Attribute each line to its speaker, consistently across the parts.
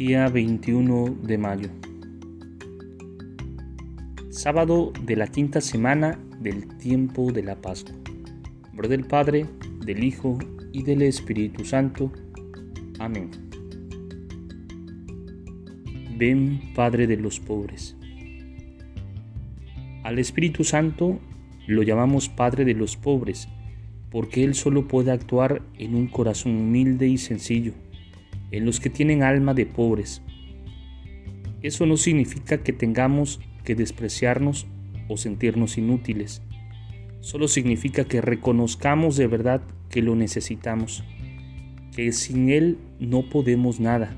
Speaker 1: Día 21 de mayo. Sábado de la quinta semana del tiempo de la Pascua. nombre del Padre, del Hijo y del Espíritu Santo. Amén. Ven, Padre de los pobres. Al Espíritu Santo lo llamamos Padre de los pobres, porque Él solo puede actuar en un corazón humilde y sencillo en los que tienen alma de pobres. Eso no significa que tengamos que despreciarnos o sentirnos inútiles. Solo significa que reconozcamos de verdad que lo necesitamos, que sin Él no podemos nada,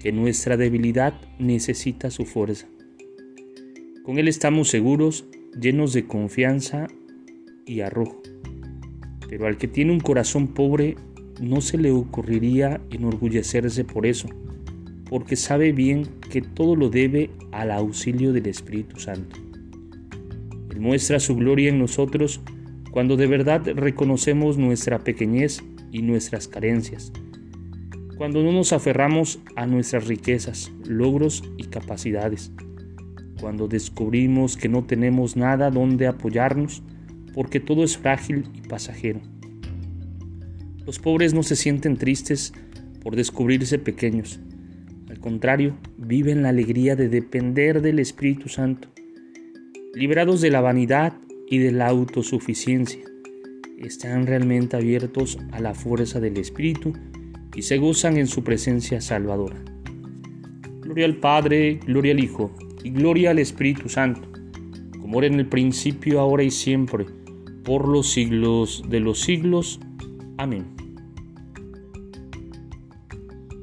Speaker 1: que nuestra debilidad necesita su fuerza. Con Él estamos seguros, llenos de confianza y arrojo. Pero al que tiene un corazón pobre no se le ocurriría enorgullecerse por eso, porque sabe bien que todo lo debe al auxilio del Espíritu Santo. Él muestra su gloria en nosotros cuando de verdad reconocemos nuestra pequeñez y nuestras carencias, cuando no nos aferramos a nuestras riquezas, logros y capacidades, cuando descubrimos que no tenemos nada donde apoyarnos porque todo es frágil y pasajero los pobres no se sienten tristes por descubrirse pequeños. Al contrario, viven la alegría de depender del Espíritu Santo. Liberados de la vanidad y de la autosuficiencia, están realmente abiertos a la fuerza del Espíritu y se gozan en su presencia salvadora. Gloria al Padre, gloria al Hijo y gloria al Espíritu Santo, como era en el principio, ahora y siempre, por los siglos de los siglos. Amén.